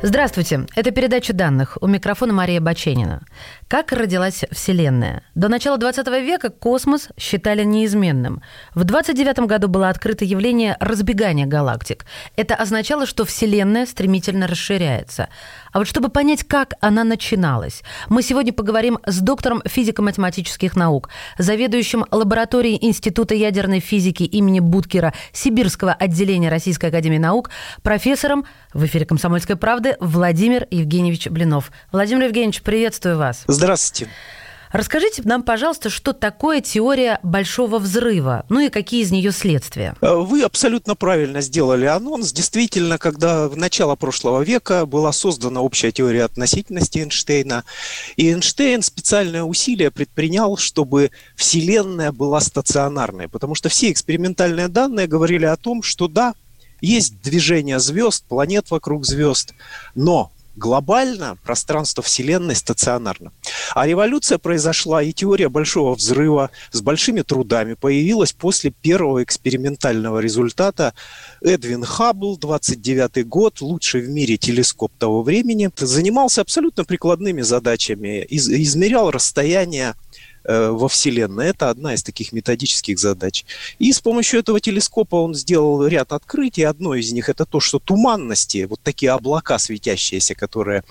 Здравствуйте, это передача данных. У микрофона Мария Баченина. Как родилась Вселенная? До начала 20 века космос считали неизменным. В 29 году было открыто явление разбегания галактик. Это означало, что Вселенная стремительно расширяется. А вот чтобы понять, как она начиналась, мы сегодня поговорим с доктором физико-математических наук, заведующим лабораторией Института ядерной физики имени Буткера Сибирского отделения Российской Академии Наук, профессором в эфире «Комсомольской правды» Владимир Евгеньевич Блинов. Владимир Евгеньевич, приветствую вас. Здравствуйте. Расскажите нам, пожалуйста, что такое теория большого взрыва, ну и какие из нее следствия? Э, вы абсолютно правильно сделали анонс. Действительно, когда в начало прошлого века была создана общая теория относительности Эйнштейна, и Эйнштейн специальное усилие предпринял, чтобы Вселенная была стационарной, потому что все экспериментальные данные говорили о том, что да, есть движение звезд, планет вокруг звезд, но глобально пространство Вселенной стационарно. А революция произошла, и теория большого взрыва с большими трудами появилась после первого экспериментального результата. Эдвин Хаббл, 29 год, лучший в мире телескоп того времени, занимался абсолютно прикладными задачами, из, измерял расстояние во Вселенной. Это одна из таких методических задач. И с помощью этого телескопа он сделал ряд открытий. Одно из них это то, что туманности, вот такие облака светящиеся, которые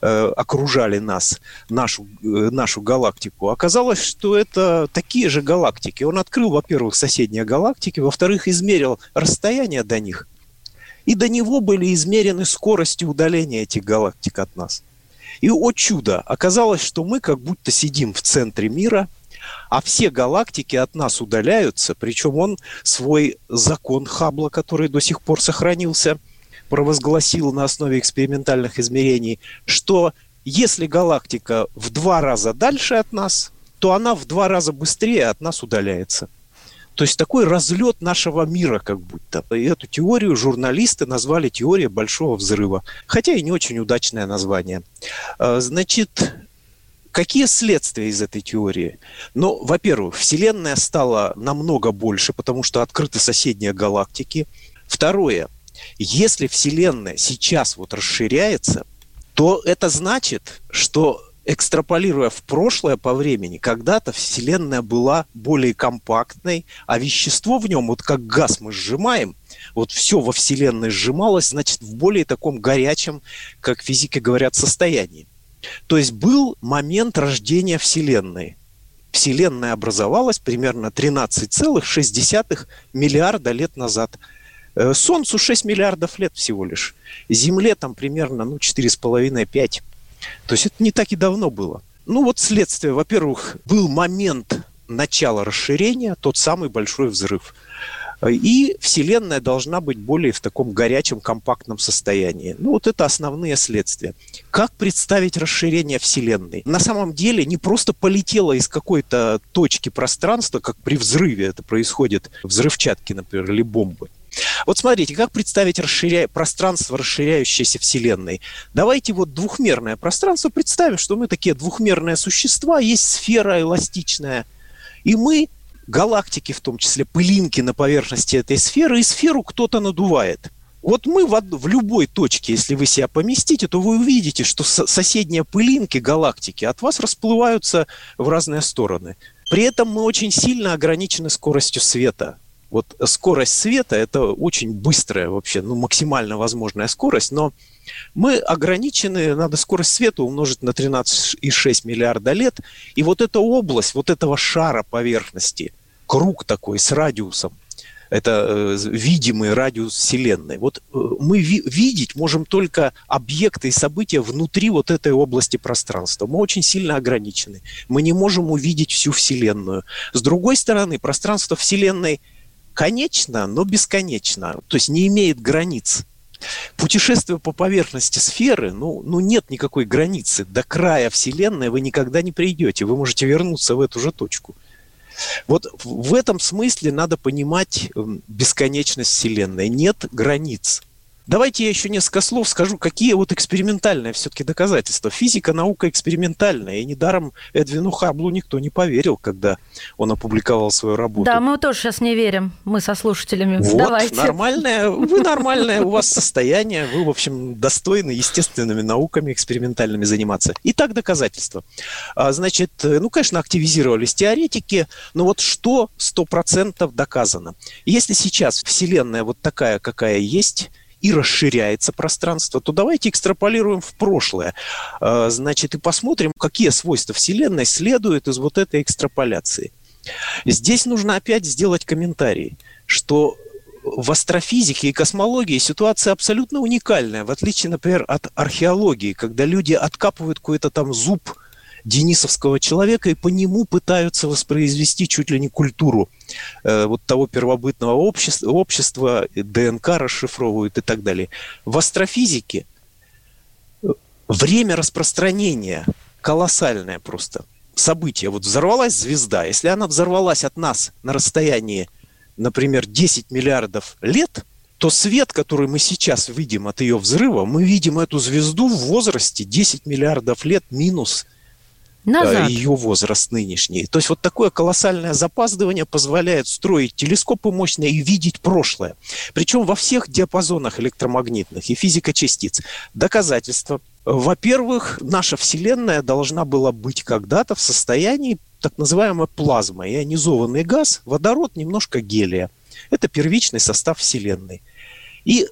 э, окружали нас, нашу, э, нашу галактику, оказалось, что это такие же галактики. Он открыл, во-первых, соседние галактики, во-вторых, измерил расстояние до них. И до него были измерены скорости удаления этих галактик от нас. И, о чудо, оказалось, что мы как будто сидим в центре мира, а все галактики от нас удаляются, причем он свой закон Хаббла, который до сих пор сохранился, провозгласил на основе экспериментальных измерений, что если галактика в два раза дальше от нас, то она в два раза быстрее от нас удаляется. То есть такой разлет нашего мира как будто. И эту теорию журналисты назвали теорией большого взрыва. Хотя и не очень удачное название. А, значит, Какие следствия из этой теории? Ну, во-первых, Вселенная стала намного больше, потому что открыты соседние галактики. Второе, если Вселенная сейчас вот расширяется, то это значит, что экстраполируя в прошлое по времени, когда-то Вселенная была более компактной, а вещество в нем, вот как газ мы сжимаем, вот все во Вселенной сжималось, значит, в более таком горячем, как физики говорят, состоянии. То есть был момент рождения Вселенной. Вселенная образовалась примерно 13,6 миллиарда лет назад. Э, Солнцу 6 миллиардов лет всего лишь. Земле там примерно ну, 4,5-5. То есть это не так и давно было. Ну вот следствие, во-первых, был момент начала расширения, тот самый большой взрыв. И Вселенная должна быть более в таком горячем, компактном состоянии. Ну, вот это основные следствия. Как представить расширение Вселенной? На самом деле не просто полетело из какой-то точки пространства, как при взрыве это происходит, взрывчатки, например, или бомбы. Вот смотрите, как представить расширя... пространство расширяющейся Вселенной? Давайте вот двухмерное пространство представим, что мы такие двухмерные существа, есть сфера эластичная, и мы галактики, в том числе пылинки на поверхности этой сферы, и сферу кто-то надувает. Вот мы в, в любой точке, если вы себя поместите, то вы увидите, что соседние пылинки галактики от вас расплываются в разные стороны. При этом мы очень сильно ограничены скоростью света. Вот скорость света – это очень быстрая вообще, ну, максимально возможная скорость, но мы ограничены, надо скорость света умножить на 13,6 миллиарда лет, и вот эта область, вот этого шара поверхности, круг такой с радиусом, это э, видимый радиус Вселенной. Вот э, мы ви- видеть можем только объекты и события внутри вот этой области пространства. Мы очень сильно ограничены. Мы не можем увидеть всю Вселенную. С другой стороны, пространство Вселенной – конечно, но бесконечно, то есть не имеет границ. Путешествие по поверхности сферы, ну, ну нет никакой границы. До края Вселенной вы никогда не придете. Вы можете вернуться в эту же точку. Вот в этом смысле надо понимать бесконечность Вселенной. Нет границ. Давайте я еще несколько слов скажу, какие вот экспериментальные все-таки доказательства. Физика наука экспериментальная, и недаром Эдвину Хаблу никто не поверил, когда он опубликовал свою работу. Да, мы тоже сейчас не верим, мы со слушателями. Вот, Давайте. нормальное, вы нормальное, у вас состояние, вы, в общем, достойны естественными науками экспериментальными заниматься. Итак, доказательства. А, значит, ну, конечно, активизировались теоретики, но вот что сто процентов доказано? Если сейчас Вселенная вот такая, какая есть, и расширяется пространство, то давайте экстраполируем в прошлое. А, значит, и посмотрим, какие свойства Вселенной следуют из вот этой экстраполяции. Здесь нужно опять сделать комментарий, что в астрофизике и космологии ситуация абсолютно уникальная, в отличие, например, от археологии, когда люди откапывают какой-то там зуб – денисовского человека и по нему пытаются воспроизвести чуть ли не культуру э, вот того первобытного общества, общества, ДНК расшифровывают и так далее. В астрофизике э, время распространения колоссальное просто событие. Вот взорвалась звезда, если она взорвалась от нас на расстоянии, например, 10 миллиардов лет, то свет, который мы сейчас видим от ее взрыва, мы видим эту звезду в возрасте 10 миллиардов лет минус Назад. ее возраст нынешний. То есть вот такое колоссальное запаздывание позволяет строить телескопы мощные и видеть прошлое. Причем во всех диапазонах электромагнитных и физика частиц. Доказательства. Во-первых, наша Вселенная должна была быть когда-то в состоянии так называемой плазмы. Ионизованный газ, водород, немножко гелия. Это первичный состав Вселенной. И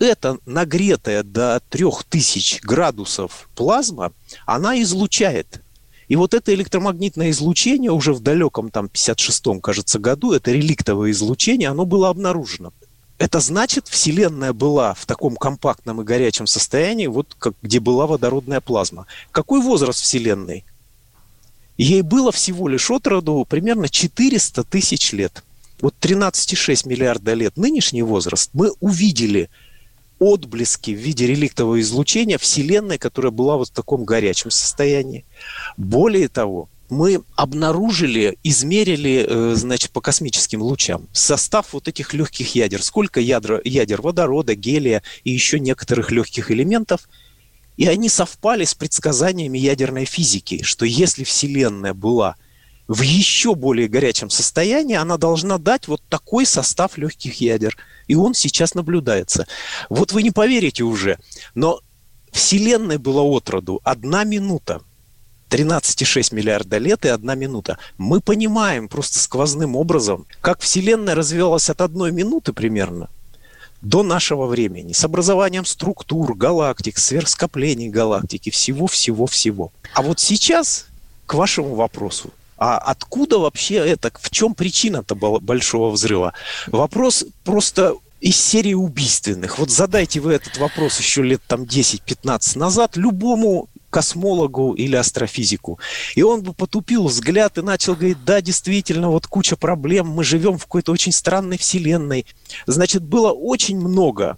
эта нагретая до 3000 градусов плазма, она излучает и вот это электромагнитное излучение уже в далеком там 56-м, кажется, году, это реликтовое излучение, оно было обнаружено. Это значит, Вселенная была в таком компактном и горячем состоянии, вот как, где была водородная плазма. Какой возраст Вселенной? Ей было всего лишь от роду примерно 400 тысяч лет. Вот 13,6 миллиарда лет нынешний возраст мы увидели – отблески в виде реликтового излучения Вселенной, которая была вот в таком горячем состоянии. Более того, мы обнаружили, измерили, э, значит, по космическим лучам состав вот этих легких ядер. Сколько ядер, ядер водорода, гелия и еще некоторых легких элементов. И они совпали с предсказаниями ядерной физики, что если Вселенная была в еще более горячем состоянии, она должна дать вот такой состав легких ядер – и он сейчас наблюдается. Вот вы не поверите уже, но Вселенной была отроду одна минута. 13,6 миллиарда лет и одна минута. Мы понимаем просто сквозным образом, как Вселенная развивалась от одной минуты примерно до нашего времени, с образованием структур, галактик, сверхскоплений галактики, всего-всего-всего. А вот сейчас, к вашему вопросу, а откуда вообще это? В чем причина-то большого взрыва? Вопрос просто из серии убийственных. Вот задайте вы этот вопрос еще лет там 10-15 назад любому космологу или астрофизику. И он бы потупил взгляд и начал говорить, да, действительно, вот куча проблем, мы живем в какой-то очень странной вселенной. Значит, было очень много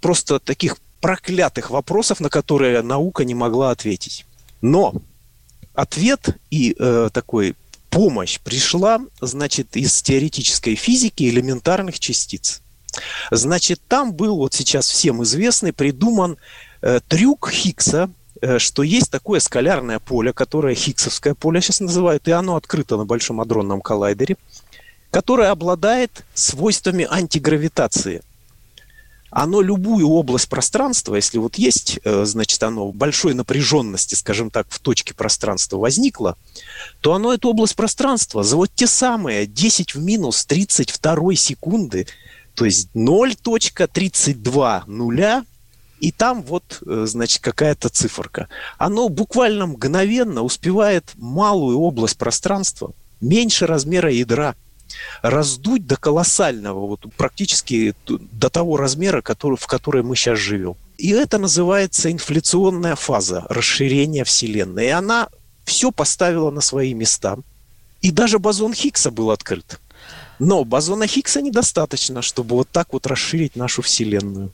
просто таких проклятых вопросов, на которые наука не могла ответить. Но ответ и э, такой помощь пришла, значит, из теоретической физики элементарных частиц. Значит, там был вот сейчас всем известный, придуман э, трюк Хиггса, э, что есть такое скалярное поле, которое Хиггсовское поле сейчас называют, и оно открыто на Большом адронном коллайдере, которое обладает свойствами антигравитации оно любую область пространства, если вот есть, э, значит, оно большой напряженности, скажем так, в точке пространства возникло, то оно эту область пространства за вот те самые 10 в минус 32 секунды, то есть 0.32 нуля, и там вот, э, значит, какая-то циферка. Оно буквально мгновенно успевает малую область пространства, меньше размера ядра – раздуть до колоссального, вот практически до того размера, который, в который мы сейчас живем. И это называется инфляционная фаза расширения Вселенной. И она все поставила на свои места. И даже бозон Хиггса был открыт. Но бозона Хиггса недостаточно, чтобы вот так вот расширить нашу Вселенную.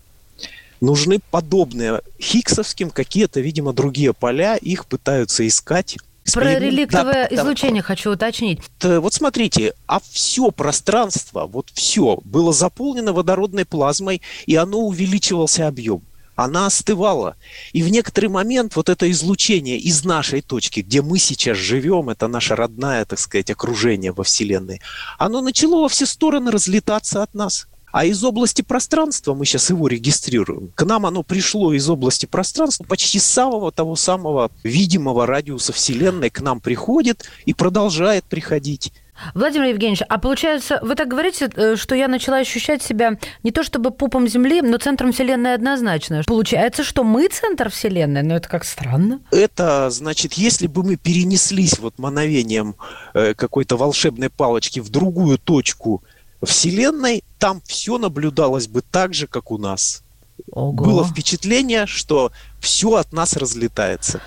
Нужны подобные хиггсовским какие-то, видимо, другие поля, их пытаются искать. Про реликтовое да, излучение да. хочу уточнить. Вот смотрите, а все пространство, вот все, было заполнено водородной плазмой, и оно увеличивался объем она остывала. И в некоторый момент вот это излучение из нашей точки, где мы сейчас живем, это наше родное, так сказать, окружение во Вселенной, оно начало во все стороны разлетаться от нас. А из области пространства, мы сейчас его регистрируем, к нам оно пришло из области пространства, почти с самого того самого видимого радиуса Вселенной к нам приходит и продолжает приходить. Владимир Евгеньевич, а получается, вы так говорите, э, что я начала ощущать себя не то чтобы пупом Земли, но центром Вселенной однозначно. Получается, что мы центр Вселенной, но это как странно. Это значит, если бы мы перенеслись вот мановением э, какой-то волшебной палочки в другую точку Вселенной, там все наблюдалось бы так же, как у нас. Ого. Было впечатление, что все от нас разлетается.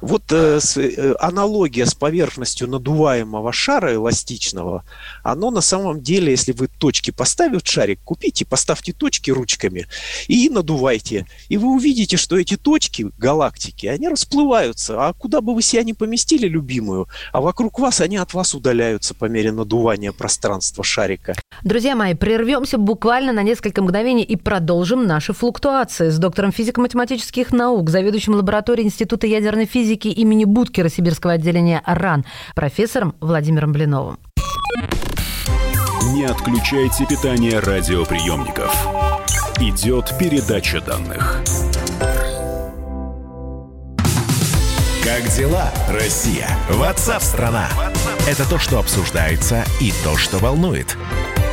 Вот э, с, э, аналогия с поверхностью надуваемого шара эластичного, оно на самом деле, если вы точки поставите шарик, купите, поставьте точки ручками и надувайте. И вы увидите, что эти точки, галактики, они расплываются. А куда бы вы себя не поместили, любимую, а вокруг вас они от вас удаляются по мере надувания пространства шарика. Друзья мои, прервемся буквально на несколько мгновений и продолжим наши флуктуации с доктором физико-математических наук, заведующим лабораторией Института ядерной физики имени Будкера Сибирского отделения РАН профессором Владимиром Блиновым. Не отключайте питание радиоприемников. Идет передача данных. Как дела, Россия? Ватсап-страна! Это то, что обсуждается и то, что волнует.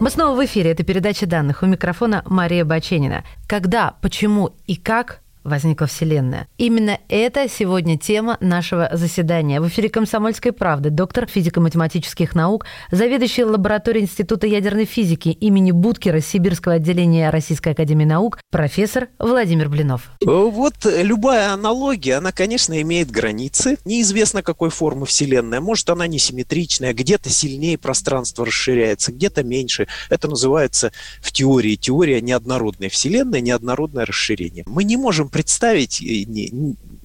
Мы снова в эфире. Это передача данных. У микрофона Мария Баченина. Когда, почему и как возникла Вселенная. Именно это сегодня тема нашего заседания. В эфире «Комсомольской правды» доктор физико-математических наук, заведующий лабораторией Института ядерной физики имени Будкера Сибирского отделения Российской академии наук, профессор Владимир Блинов. Вот любая аналогия, она, конечно, имеет границы. Неизвестно, какой формы Вселенная. Может, она несимметричная, где-то сильнее пространство расширяется, где-то меньше. Это называется в теории теория неоднородной Вселенной, неоднородное расширение. Мы не можем представить э,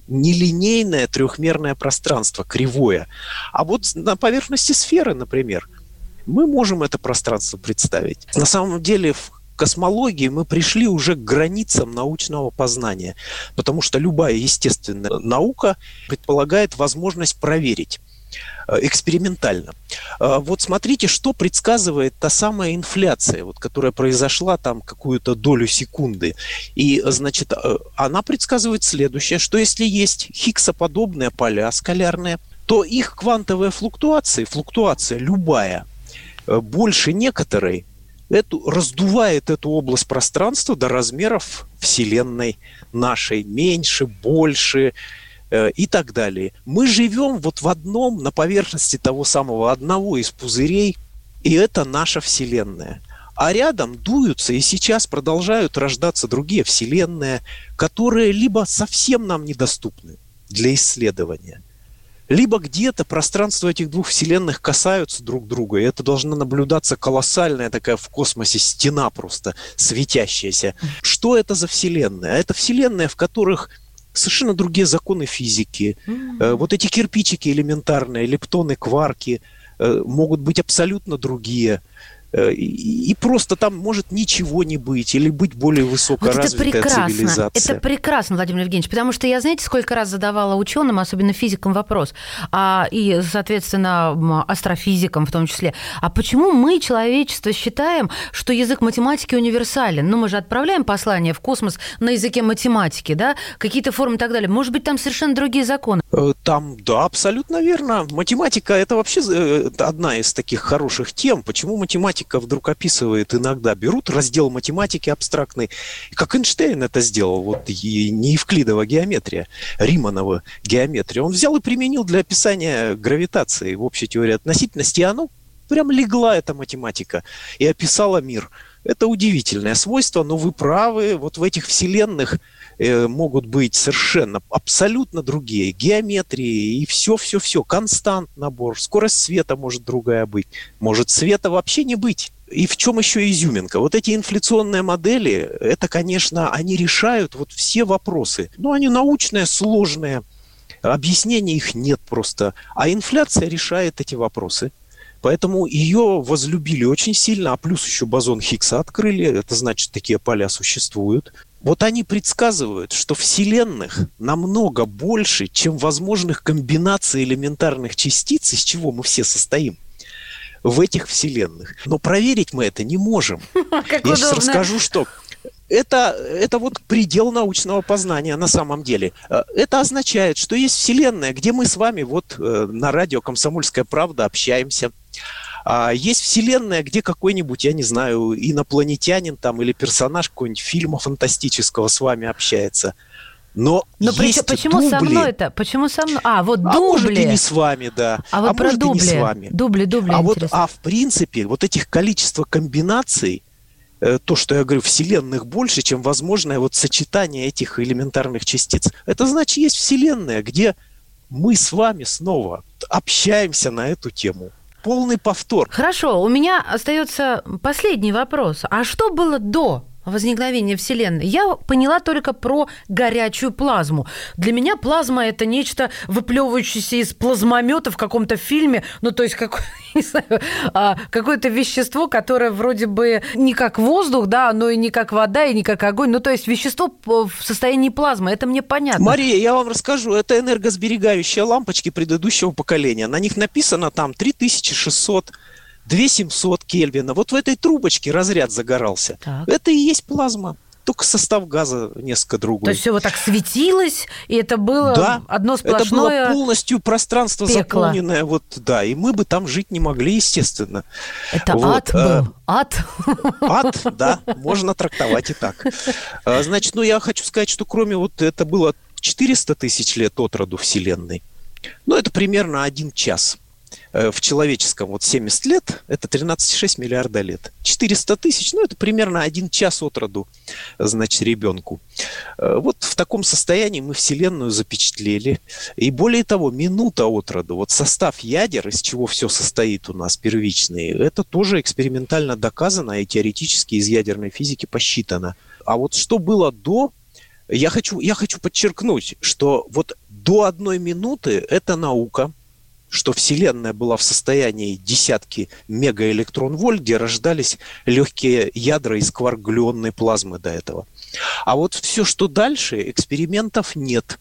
нелинейное трехмерное пространство, кривое. А вот на поверхности сферы, например, мы можем это пространство представить. На самом деле в космологии мы пришли уже к границам научного познания, потому что любая естественная наука предполагает возможность проверить экспериментально. Э, вот смотрите, что предсказывает та самая инфляция, вот, которая произошла там какую-то долю секунды. И, значит, э, она предсказывает следующее, что если есть хиггсоподобные поля скалярные, то их квантовые флуктуации, флуктуация любая, больше некоторой, эту, раздувает эту область пространства до размеров Вселенной нашей, меньше, больше, Э, и так далее. Мы живем вот в одном, на поверхности того самого одного из пузырей, и это наша Вселенная. А рядом дуются и сейчас продолжают рождаться другие Вселенные, которые либо совсем нам недоступны для исследования, либо где-то пространство этих двух вселенных касаются друг друга, и это должна наблюдаться колоссальная такая в космосе стена просто светящаяся. Что это за вселенная? Это вселенная, в которых совершенно другие законы физики. Mm-hmm. Вот эти кирпичики элементарные, лептоны, кварки э, могут быть абсолютно другие. Э, и, просто там может ничего не быть или быть более высокоразвитая вот это прекрасно. цивилизация. Это прекрасно, Владимир Евгеньевич, потому что я, знаете, сколько раз задавала ученым, особенно физикам, вопрос, а, и, соответственно, астрофизикам в том числе, а почему мы, человечество, считаем, что язык математики универсален? Ну, мы же отправляем послание в космос на языке математики, да, какие-то формы и так далее. Может быть, там совершенно другие законы? Э, там, да, абсолютно верно. Математика – это вообще э, одна из таких хороших тем. Почему математика математика вдруг описывает иногда, берут раздел математики абстрактный, как Эйнштейн это сделал, вот и не Евклидова геометрия, Риманова геометрия. Он взял и применил для описания гравитации в общей теории относительности, и оно прям легла, эта математика, и описала мир. Это удивительное свойство, но вы правы, вот в этих вселенных э, могут быть совершенно абсолютно другие геометрии и все-все-все, констант набор, скорость света может другая быть, может света вообще не быть. И в чем еще изюминка? Вот эти инфляционные модели, это, конечно, они решают вот все вопросы. Ну, они научные, сложные, объяснений их нет просто. А инфляция решает эти вопросы. Поэтому ее возлюбили очень сильно, а плюс еще бозон Хиггса открыли, это значит, такие поля существуют. Вот они предсказывают, что вселенных намного больше, чем возможных комбинаций элементарных частиц, из чего мы все состоим в этих вселенных. Но проверить мы это не можем. Я сейчас расскажу, что это, это вот предел научного познания на самом деле. Э, это означает, что есть вселенная, где мы с вами вот э, на радио «Комсомольская правда» общаемся. А есть вселенная, где какой-нибудь, я не знаю, инопланетянин там или персонаж какой-нибудь фильма фантастического с вами общается. Но, Но есть почему дубли. со мной это? Почему со мной? А, вот дубли. А может и не с вами, да. А вот а про может дубли. и не с вами. Дубли, дубли, а интересно. вот, а в принципе, вот этих количество комбинаций, э, то, что я говорю, вселенных больше, чем возможное вот сочетание этих элементарных частиц. Это значит, есть вселенная, где мы с вами снова общаемся на эту тему полный повтор. Хорошо, у меня остается последний вопрос. А что было до возникновения Вселенной. Я поняла только про горячую плазму. Для меня плазма это нечто выплевывающееся из плазмомета в каком-то фильме, ну то есть как, знаю, а, какое-то вещество, которое вроде бы не как воздух, да, но и не как вода, и не как огонь, ну то есть вещество в состоянии плазмы, это мне понятно. Мария, я вам расскажу, это энергосберегающие лампочки предыдущего поколения. На них написано там 3600 2700 Кельвина. Вот в этой трубочке разряд загорался. Так. Это и есть плазма. Только состав газа несколько другой. То есть все вот так светилось, и это было да, одно сплошное это было полностью пространство пекло. заполненное. Вот, да, и мы бы там жить не могли, естественно. Это вот. ад а, был? Ад? Ад, да, можно трактовать и так. А, значит, ну я хочу сказать, что кроме вот это было 400 тысяч лет от роду Вселенной, ну это примерно один час. Э, в человеческом вот 70 лет, это 13,6 миллиарда лет. 400 тысяч, ну, это примерно один час от роду, значит, ребенку. Э, вот в таком состоянии мы Вселенную запечатлели. И более того, минута от роду, вот состав ядер, из чего все состоит у нас, первичный, это тоже экспериментально доказано и теоретически из ядерной физики посчитано. А вот что было до, я хочу, я хочу подчеркнуть, что вот до одной минуты это наука – что Вселенная была в состоянии десятки мегаэлектрон-вольт, где рождались легкие ядра из кварк-глюонной плазмы до этого. А вот все, что дальше, экспериментов нет.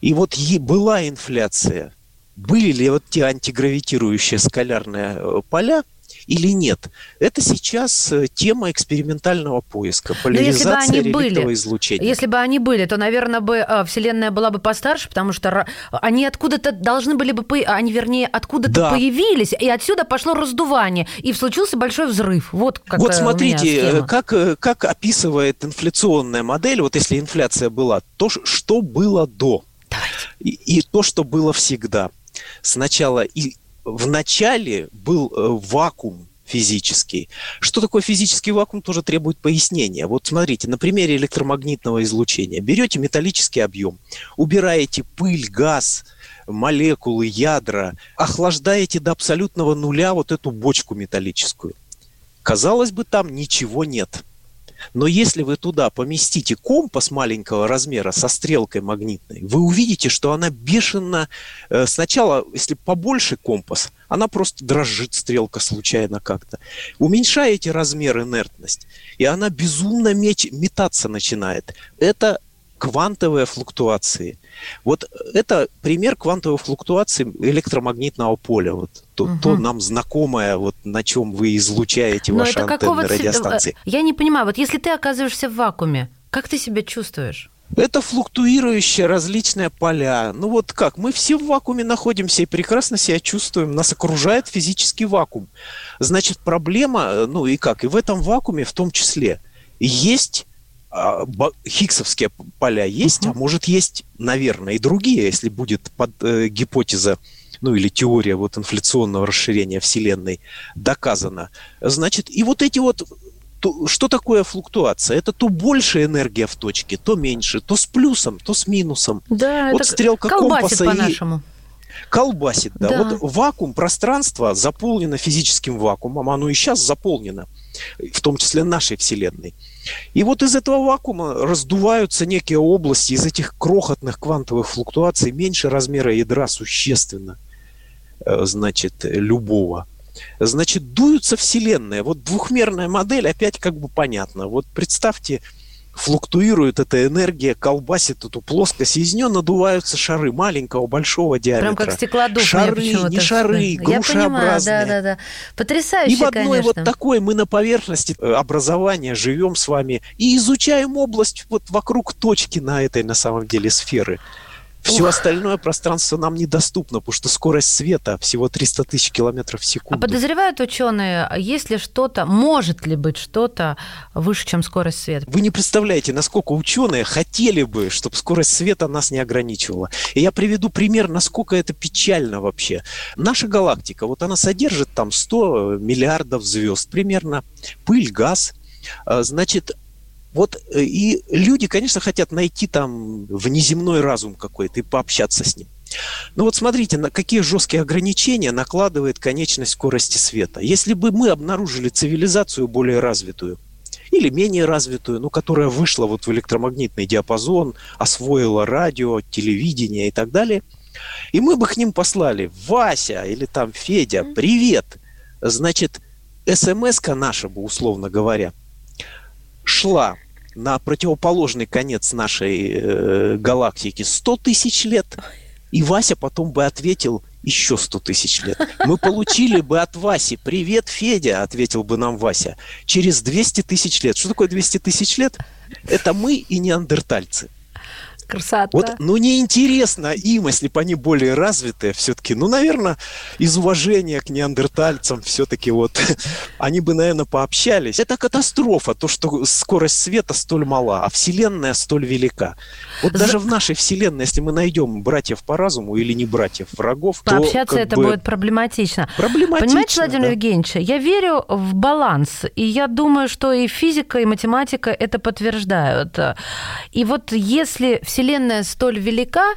И вот была инфляция. Были ли вот те антигравитирующие скалярные э, поля, или нет. Это сейчас э, тема экспериментального поиска, поляризация реликтового излучения. Если бы они были, то, наверное, бы э, Вселенная была бы постарше, потому что они откуда-то должны были бы, они, вернее, откуда-то да. появились, и отсюда пошло раздувание, и случился большой взрыв. Вот как Вот смотрите, как, как описывает инфляционная модель, вот если инфляция была, то что было до, и, и то, что было всегда. Сначала и в начале был э, вакуум физический. Что такое физический вакуум, тоже требует пояснения. Вот смотрите, на примере электромагнитного излучения. Берете металлический объем, убираете пыль, газ, молекулы, ядра, охлаждаете до абсолютного нуля вот эту бочку металлическую. Казалось бы, там ничего нет. Но если вы туда поместите компас маленького размера со стрелкой магнитной, вы увидите, что она бешено... Э, сначала, если побольше компас, она просто дрожит, стрелка случайно как-то. Уменьшаете размер инертность, и она безумно меч, метаться начинает. Это квантовые флуктуации. Вот это пример квантовой флуктуации электромагнитного поля. Вот то, угу. то нам знакомое, вот на чем вы излучаете Но ваши антенны радиостанции. Я не понимаю, вот если ты оказываешься в вакууме, как ты себя чувствуешь? Это флуктуирующие различные поля. Ну вот как, мы все в вакууме находимся и прекрасно себя чувствуем. Нас окружает физический вакуум. Значит, проблема, ну и как, и в этом вакууме в том числе есть а, хиггсовские поля есть, uh-huh. а может есть, наверное, и другие, если будет под, э, гипотеза ну или теория вот инфляционного расширения Вселенной доказана. Значит, и вот эти вот то, что такое флуктуация? Это то больше энергия в точке, то меньше, то с плюсом, то с минусом. Да, вот это стрелка компаса по-нашему. И колбасит, да. да. Вот вакуум, пространство заполнено физическим вакуумом, оно и сейчас заполнено, в том числе нашей Вселенной. И вот из этого вакуума раздуваются некие области, из этих крохотных квантовых флуктуаций меньше размера ядра существенно, значит, любого значит, дуются вселенные. Вот двухмерная модель опять как бы понятно. Вот представьте, флуктуирует эта энергия, колбасит эту плоскость, из нее надуваются шары маленького, большого диаметра. Прям как стеклодув. Шары, не шары, грушеобразные. Я понимаю, да, да, да. Потрясающе, И в одной конечно. вот такой мы на поверхности э, образования живем с вами и изучаем область вот вокруг точки на этой, на самом деле, сферы. Все остальное пространство нам недоступно, потому что скорость света всего 300 тысяч километров в секунду. А подозревают ученые, есть ли что-то, может ли быть что-то выше, чем скорость света? Вы не представляете, насколько ученые хотели бы, чтобы скорость света нас не ограничивала. И я приведу пример, насколько это печально вообще. Наша галактика, вот она содержит там 100 миллиардов звезд примерно, пыль, газ. А, значит, вот э, и люди, конечно, хотят найти там внеземной разум какой-то и пообщаться с ним. Ну вот смотрите, на какие жесткие ограничения накладывает конечность скорости света. Если бы мы обнаружили цивилизацию более развитую, или менее развитую, ну, которая вышла вот в электромагнитный диапазон, освоила радио, телевидение и так далее, и мы бы к ним послали Вася или там Федя, привет, значит, смс-ка наша бы, условно говоря, шла на противоположный конец нашей э, галактики 100 тысяч лет, и Вася потом бы ответил еще 100 тысяч лет. Мы получили бы от Васи «Привет, Федя», ответил бы нам Вася, через 200 тысяч лет. Что такое 200 тысяч лет? Это мы и неандертальцы. Красота. Вот, ну, неинтересно им, если бы они более развитые все-таки. Ну, наверное, из уважения к неандертальцам все-таки вот они бы, наверное, пообщались. Это катастрофа, то, что скорость света столь мала, а Вселенная столь велика. Вот За... даже в нашей Вселенной, если мы найдем братьев по разуму или не братьев, врагов, Пообщаться то... это бы... будет проблематично. Проблематично, Понимаете, Владимир да. Евгеньевич, я верю в баланс, и я думаю, что и физика, и математика это подтверждают. И вот если Вселенная столь велика,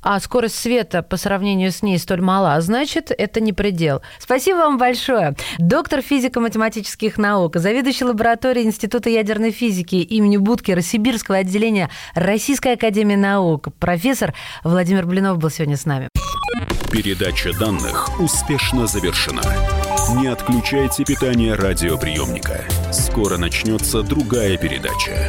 а скорость света по сравнению с ней столь мала, значит, это не предел. Спасибо вам большое. Доктор физико-математических наук, заведующий лабораторией Института ядерной физики имени Будкера Сибирского отделения Российской академии наук, профессор Владимир Блинов был сегодня с нами. Передача данных успешно завершена. Не отключайте питание радиоприемника. Скоро начнется другая передача.